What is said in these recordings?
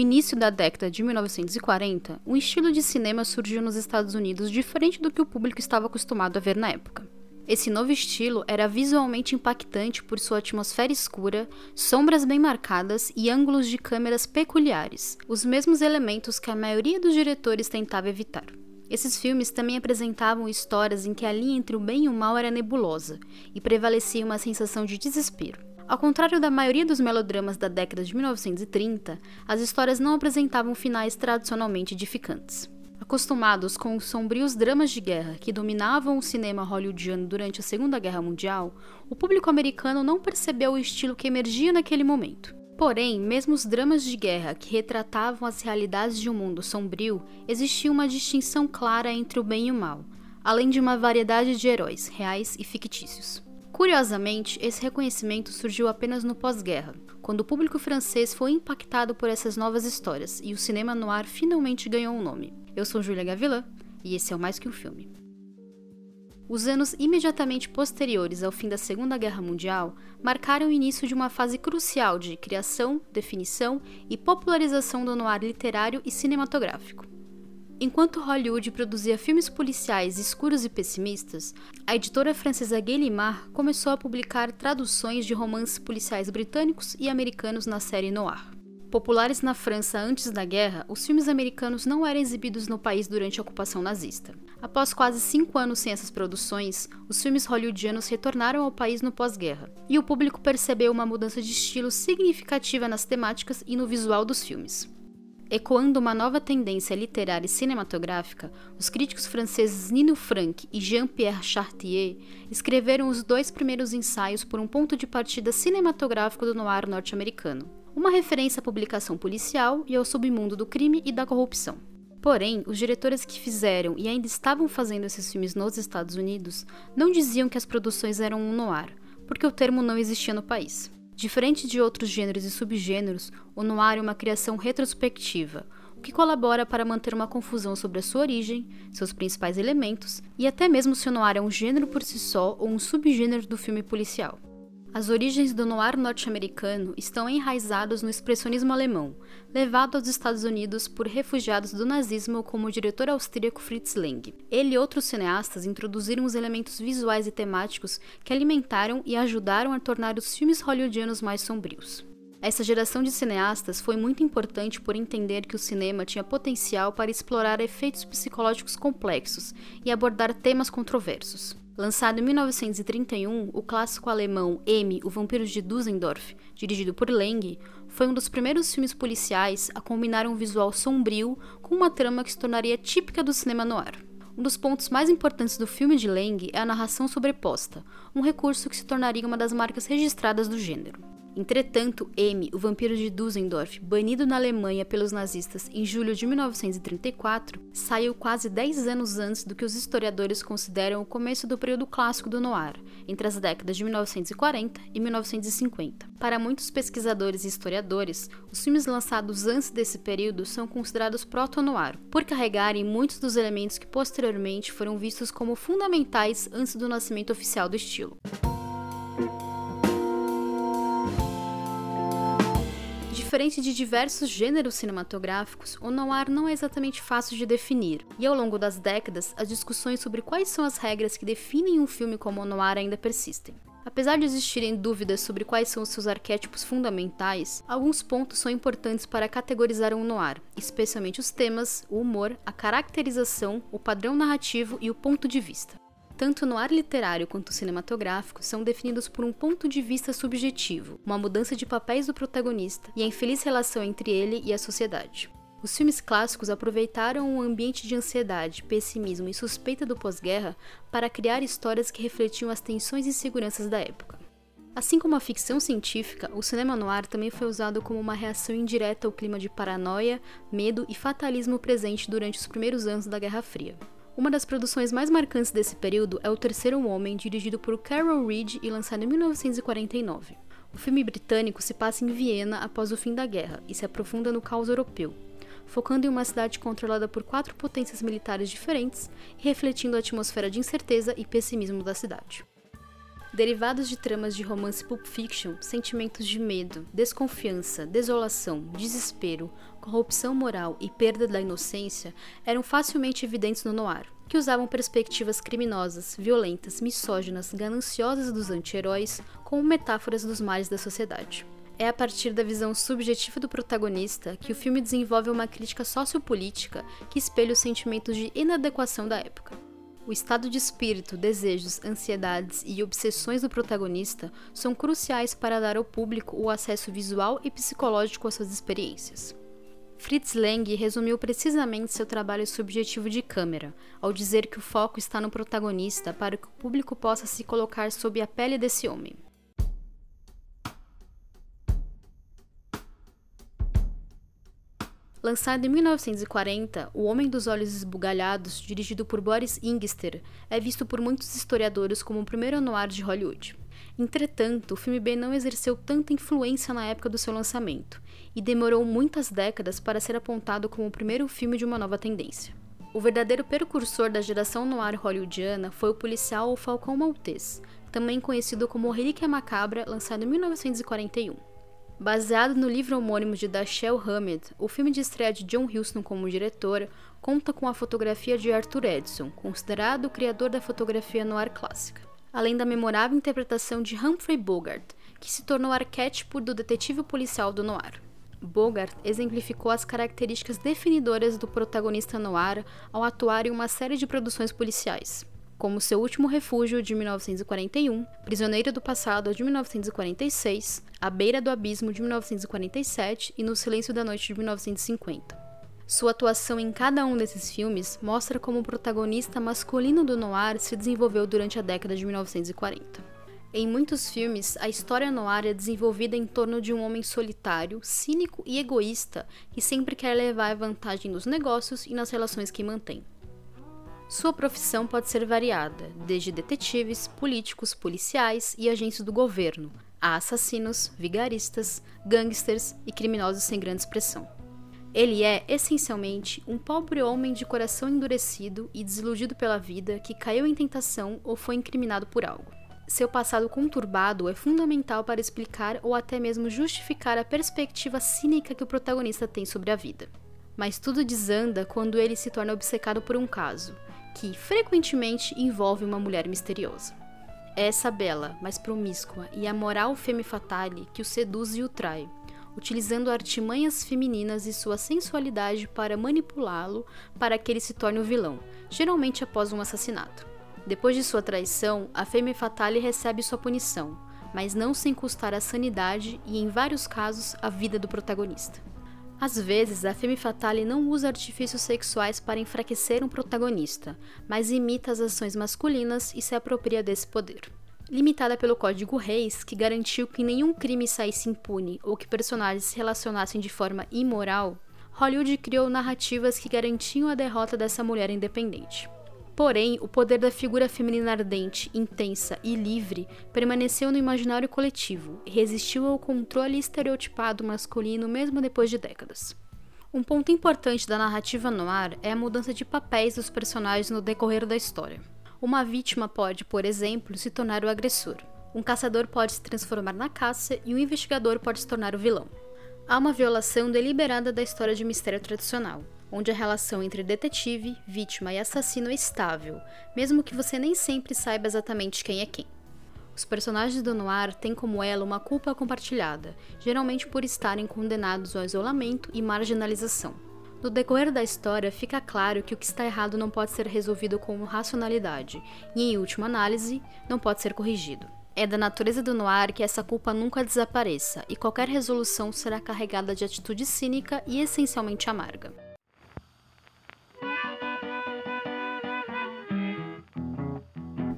início da década de 1940, um estilo de cinema surgiu nos Estados Unidos diferente do que o público estava acostumado a ver na época. Esse novo estilo era visualmente impactante por sua atmosfera escura, sombras bem marcadas e ângulos de câmeras peculiares, os mesmos elementos que a maioria dos diretores tentava evitar. Esses filmes também apresentavam histórias em que a linha entre o bem e o mal era nebulosa e prevalecia uma sensação de desespero. Ao contrário da maioria dos melodramas da década de 1930, as histórias não apresentavam finais tradicionalmente edificantes. Acostumados com os sombrios dramas de guerra que dominavam o cinema hollywoodiano durante a Segunda Guerra Mundial, o público americano não percebeu o estilo que emergia naquele momento. Porém, mesmo os dramas de guerra que retratavam as realidades de um mundo sombrio, existia uma distinção clara entre o bem e o mal, além de uma variedade de heróis, reais e fictícios. Curiosamente, esse reconhecimento surgiu apenas no pós-guerra, quando o público francês foi impactado por essas novas histórias e o cinema noir finalmente ganhou um nome. Eu sou Julia Gavilan e esse é o Mais Que Um Filme. Os anos imediatamente posteriores ao fim da Segunda Guerra Mundial marcaram o início de uma fase crucial de criação, definição e popularização do noir literário e cinematográfico. Enquanto Hollywood produzia filmes policiais escuros e pessimistas, a editora francesa Gallimard começou a publicar traduções de romances policiais britânicos e americanos na série noir. Populares na França antes da guerra, os filmes americanos não eram exibidos no país durante a ocupação nazista. Após quase cinco anos sem essas produções, os filmes hollywoodianos retornaram ao país no pós-guerra, e o público percebeu uma mudança de estilo significativa nas temáticas e no visual dos filmes. Ecoando uma nova tendência literária e cinematográfica, os críticos franceses Nino Frank e Jean-Pierre Chartier escreveram os dois primeiros ensaios por um ponto de partida cinematográfico do noir norte-americano, uma referência à publicação policial e ao submundo do crime e da corrupção. Porém, os diretores que fizeram e ainda estavam fazendo esses filmes nos Estados Unidos não diziam que as produções eram um noir, porque o termo não existia no país. Diferente de outros gêneros e subgêneros, o noir é uma criação retrospectiva, o que colabora para manter uma confusão sobre a sua origem, seus principais elementos e até mesmo se o noir é um gênero por si só ou um subgênero do filme policial. As origens do noir norte-americano estão enraizadas no expressionismo alemão, levado aos Estados Unidos por refugiados do nazismo como o diretor austríaco Fritz Lang. Ele e outros cineastas introduziram os elementos visuais e temáticos que alimentaram e ajudaram a tornar os filmes hollywoodianos mais sombrios. Essa geração de cineastas foi muito importante por entender que o cinema tinha potencial para explorar efeitos psicológicos complexos e abordar temas controversos. Lançado em 1931, o clássico alemão M, O Vampiro de Dusseldorf, dirigido por Lang, foi um dos primeiros filmes policiais a combinar um visual sombrio com uma trama que se tornaria típica do cinema noir. Um dos pontos mais importantes do filme de Lang é a narração sobreposta, um recurso que se tornaria uma das marcas registradas do gênero. Entretanto, M, o vampiro de Dusseldorf, banido na Alemanha pelos nazistas em julho de 1934, saiu quase 10 anos antes do que os historiadores consideram o começo do período clássico do noir, entre as décadas de 1940 e 1950. Para muitos pesquisadores e historiadores, os filmes lançados antes desse período são considerados proto-noir, por carregarem muitos dos elementos que posteriormente foram vistos como fundamentais antes do nascimento oficial do estilo. Diferente de diversos gêneros cinematográficos, o noir não é exatamente fácil de definir, e ao longo das décadas, as discussões sobre quais são as regras que definem um filme como noir ainda persistem. Apesar de existirem dúvidas sobre quais são os seus arquétipos fundamentais, alguns pontos são importantes para categorizar um noir, especialmente os temas, o humor, a caracterização, o padrão narrativo e o ponto de vista tanto no ar literário quanto cinematográfico, são definidos por um ponto de vista subjetivo, uma mudança de papéis do protagonista e a infeliz relação entre ele e a sociedade. Os filmes clássicos aproveitaram um ambiente de ansiedade, pessimismo e suspeita do pós-guerra para criar histórias que refletiam as tensões e inseguranças da época. Assim como a ficção científica, o cinema noir também foi usado como uma reação indireta ao clima de paranoia, medo e fatalismo presente durante os primeiros anos da Guerra Fria. Uma das produções mais marcantes desse período é O Terceiro Homem, dirigido por Carol Reed e lançado em 1949. O filme britânico se passa em Viena após o fim da guerra e se aprofunda no caos europeu, focando em uma cidade controlada por quatro potências militares diferentes e refletindo a atmosfera de incerteza e pessimismo da cidade. Derivados de tramas de romance pulp fiction, sentimentos de medo, desconfiança, desolação, desespero, corrupção moral e perda da inocência eram facilmente evidentes no noir, que usavam perspectivas criminosas, violentas, misóginas, gananciosas dos anti-heróis como metáforas dos males da sociedade. É a partir da visão subjetiva do protagonista que o filme desenvolve uma crítica sociopolítica que espelha os sentimentos de inadequação da época. O estado de espírito, desejos, ansiedades e obsessões do protagonista são cruciais para dar ao público o acesso visual e psicológico às suas experiências. Fritz Lang resumiu precisamente seu trabalho subjetivo de câmera, ao dizer que o foco está no protagonista para que o público possa se colocar sob a pele desse homem. Lançado em 1940, O Homem dos Olhos Esbugalhados, dirigido por Boris Ingster, é visto por muitos historiadores como o primeiro noir de Hollywood. Entretanto, o filme B não exerceu tanta influência na época do seu lançamento, e demorou muitas décadas para ser apontado como o primeiro filme de uma nova tendência. O verdadeiro precursor da geração noir hollywoodiana foi o policial Falcão Maltês, também conhecido como Relíquia Macabra, lançado em 1941. Baseado no livro homônimo de Dashiell Hammett, o filme de estreia de John Huston como diretor conta com a fotografia de Arthur Edison, considerado o criador da fotografia noir clássica, além da memorável interpretação de Humphrey Bogart, que se tornou arquétipo do detetive policial do noir. Bogart exemplificou as características definidoras do protagonista noir ao atuar em uma série de produções policiais, como Seu Último Refúgio, de 1941, Prisioneiro do Passado, de 1946, A Beira do Abismo, de 1947 e No Silêncio da Noite, de 1950. Sua atuação em cada um desses filmes mostra como o protagonista masculino do noir se desenvolveu durante a década de 1940. Em muitos filmes, a história noir é desenvolvida em torno de um homem solitário, cínico e egoísta que sempre quer levar vantagem nos negócios e nas relações que mantém. Sua profissão pode ser variada, desde detetives, políticos, policiais e agentes do governo, a assassinos, vigaristas, gangsters e criminosos sem grande expressão. Ele é, essencialmente, um pobre homem de coração endurecido e desiludido pela vida que caiu em tentação ou foi incriminado por algo. Seu passado conturbado é fundamental para explicar ou até mesmo justificar a perspectiva cínica que o protagonista tem sobre a vida. Mas tudo desanda quando ele se torna obcecado por um caso, que frequentemente envolve uma mulher misteriosa. É essa bela, mas promíscua e amoral femme fatale que o seduz e o trai, utilizando artimanhas femininas e sua sensualidade para manipulá-lo para que ele se torne o vilão, geralmente após um assassinato. Depois de sua traição, a femme fatale recebe sua punição, mas não sem custar a sanidade e, em vários casos, a vida do protagonista. Às vezes, a femme fatale não usa artifícios sexuais para enfraquecer um protagonista, mas imita as ações masculinas e se apropria desse poder. Limitada pelo Código Reis, que garantiu que nenhum crime saísse impune ou que personagens se relacionassem de forma imoral, Hollywood criou narrativas que garantiam a derrota dessa mulher independente. Porém, o poder da figura feminina ardente, intensa e livre permaneceu no imaginário coletivo e resistiu ao controle estereotipado masculino mesmo depois de décadas. Um ponto importante da narrativa noir é a mudança de papéis dos personagens no decorrer da história. Uma vítima pode, por exemplo, se tornar o agressor. Um caçador pode se transformar na caça e um investigador pode se tornar o vilão. Há uma violação deliberada da história de mistério tradicional, onde a relação entre detetive, vítima e assassino é estável, mesmo que você nem sempre saiba exatamente quem é quem. Os personagens do noir têm como ela uma culpa compartilhada, geralmente por estarem condenados ao isolamento e marginalização. No decorrer da história, fica claro que o que está errado não pode ser resolvido com racionalidade e, em última análise, não pode ser corrigido. É da natureza do noir que essa culpa nunca desapareça e qualquer resolução será carregada de atitude cínica e essencialmente amarga.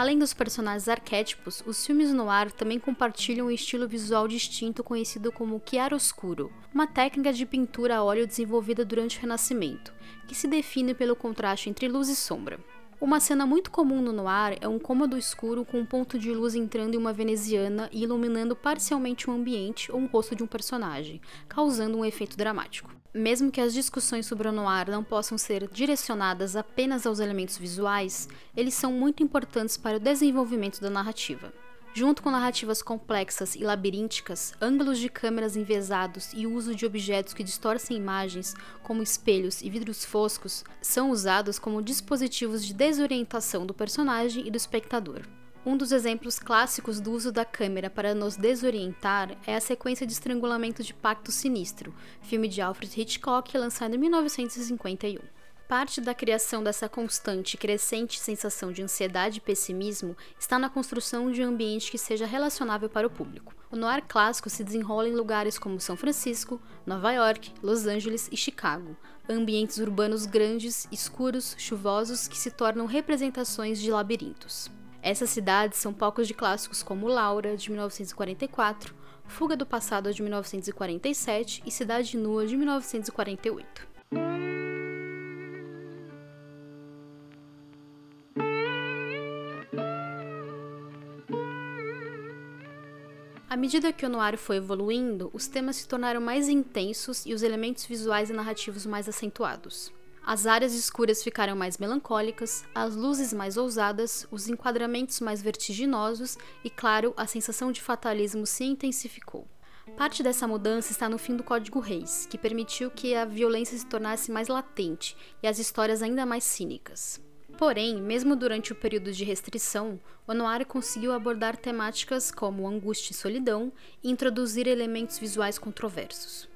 Além dos personagens arquétipos, os filmes noir também compartilham um estilo visual distinto conhecido como chiaroscuro, uma técnica de pintura a óleo desenvolvida durante o Renascimento, que se define pelo contraste entre luz e sombra. Uma cena muito comum no noir é um cômodo escuro com um ponto de luz entrando em uma veneziana e iluminando parcialmente um ambiente ou um rosto de um personagem, causando um efeito dramático. Mesmo que as discussões sobre o noir não possam ser direcionadas apenas aos elementos visuais, eles são muito importantes para o desenvolvimento da narrativa. Junto com narrativas complexas e labirínticas, ângulos de câmeras envesados e o uso de objetos que distorcem imagens, como espelhos e vidros foscos, são usados como dispositivos de desorientação do personagem e do espectador. Um dos exemplos clássicos do uso da câmera para nos desorientar é a sequência de estrangulamento de Pacto Sinistro, filme de Alfred Hitchcock lançado em 1951. Parte da criação dessa constante e crescente sensação de ansiedade e pessimismo está na construção de um ambiente que seja relacionável para o público. O noir clássico se desenrola em lugares como São Francisco, Nova York, Los Angeles e Chicago, ambientes urbanos grandes, escuros, chuvosos que se tornam representações de labirintos. Essas cidades são palcos de clássicos como Laura, de 1944, Fuga do Passado, de 1947 e Cidade Nua, de 1948. Medida que o noir foi evoluindo, os temas se tornaram mais intensos e os elementos visuais e narrativos mais acentuados. As áreas escuras ficaram mais melancólicas, as luzes mais ousadas, os enquadramentos mais vertiginosos e, claro, a sensação de fatalismo se intensificou. Parte dessa mudança está no fim do Código Reis, que permitiu que a violência se tornasse mais latente e as histórias ainda mais cínicas. Porém, mesmo durante o período de restrição, o noir conseguiu abordar temáticas como angústia e solidão e introduzir elementos visuais controversos.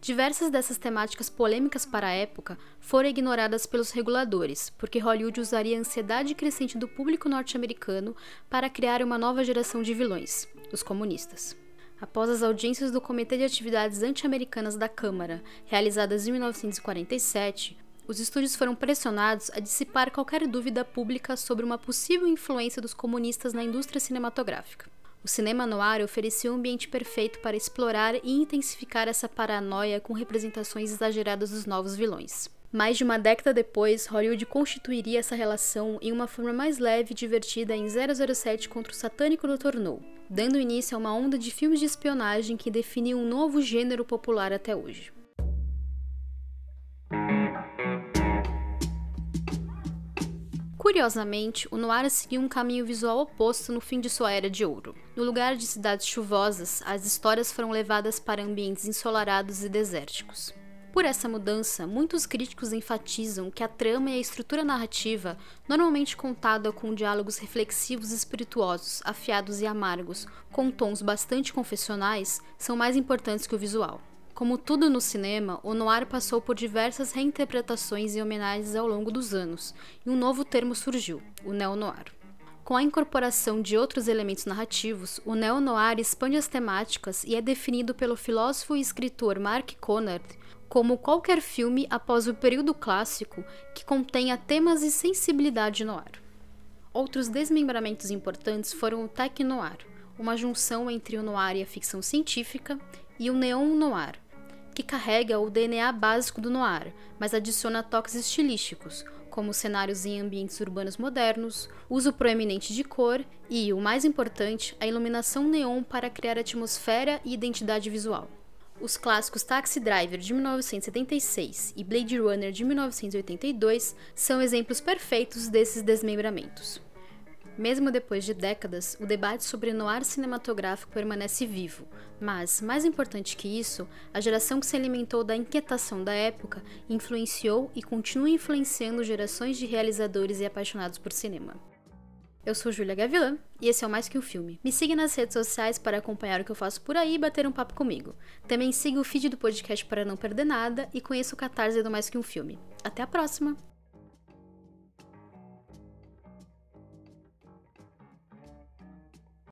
Diversas dessas temáticas polêmicas para a época foram ignoradas pelos reguladores, porque Hollywood usaria a ansiedade crescente do público norte-americano para criar uma nova geração de vilões, os comunistas. Após as audiências do Comitê de Atividades Anti-Americanas da Câmara, realizadas em 1947, os estúdios foram pressionados a dissipar qualquer dúvida pública sobre uma possível influência dos comunistas na indústria cinematográfica. O cinema noir oferecia um ambiente perfeito para explorar e intensificar essa paranoia com representações exageradas dos novos vilões. Mais de uma década depois, Hollywood constituiria essa relação em uma forma mais leve e divertida em 007 contra o satânico Dr. No, dando início a uma onda de filmes de espionagem que definiu um novo gênero popular até hoje. Curiosamente, o noir seguiu um caminho visual oposto no fim de sua era de ouro. No lugar de cidades chuvosas, as histórias foram levadas para ambientes ensolarados e desérticos. Por essa mudança, muitos críticos enfatizam que a trama e a estrutura narrativa, normalmente contada com diálogos reflexivos e espirituosos, afiados e amargos, com tons bastante confessionais, são mais importantes que o visual. Como tudo no cinema, o noir passou por diversas reinterpretações e homenagens ao longo dos anos, e um novo termo surgiu, o neo-noir. Com a incorporação de outros elementos narrativos, o neo-noir expande as temáticas e é definido pelo filósofo e escritor Mark Conrad como qualquer filme após o período clássico que contenha temas e sensibilidade noir. Outros desmembramentos importantes foram o tech-noir, uma junção entre o noir e a ficção científica, e o neon-noir, que carrega o DNA básico do noir, mas adiciona toques estilísticos, como cenários em ambientes urbanos modernos, uso proeminente de cor e, o mais importante, a iluminação neon para criar atmosfera e identidade visual. Os clássicos Taxi Driver de 1976 e Blade Runner de 1982 são exemplos perfeitos desses desmembramentos. Mesmo depois de décadas, o debate sobre noir cinematográfico permanece vivo, mas, mais importante que isso, a geração que se alimentou da inquietação da época influenciou e continua influenciando gerações de realizadores e apaixonados por cinema. Eu sou Julia Gavilã e esse é o Mais Que Um Filme. Me siga nas redes sociais para acompanhar o que eu faço por aí e bater um papo comigo. Também siga o feed do podcast para não perder nada e conheça o catarse do Mais Que Um Filme. Até a próxima!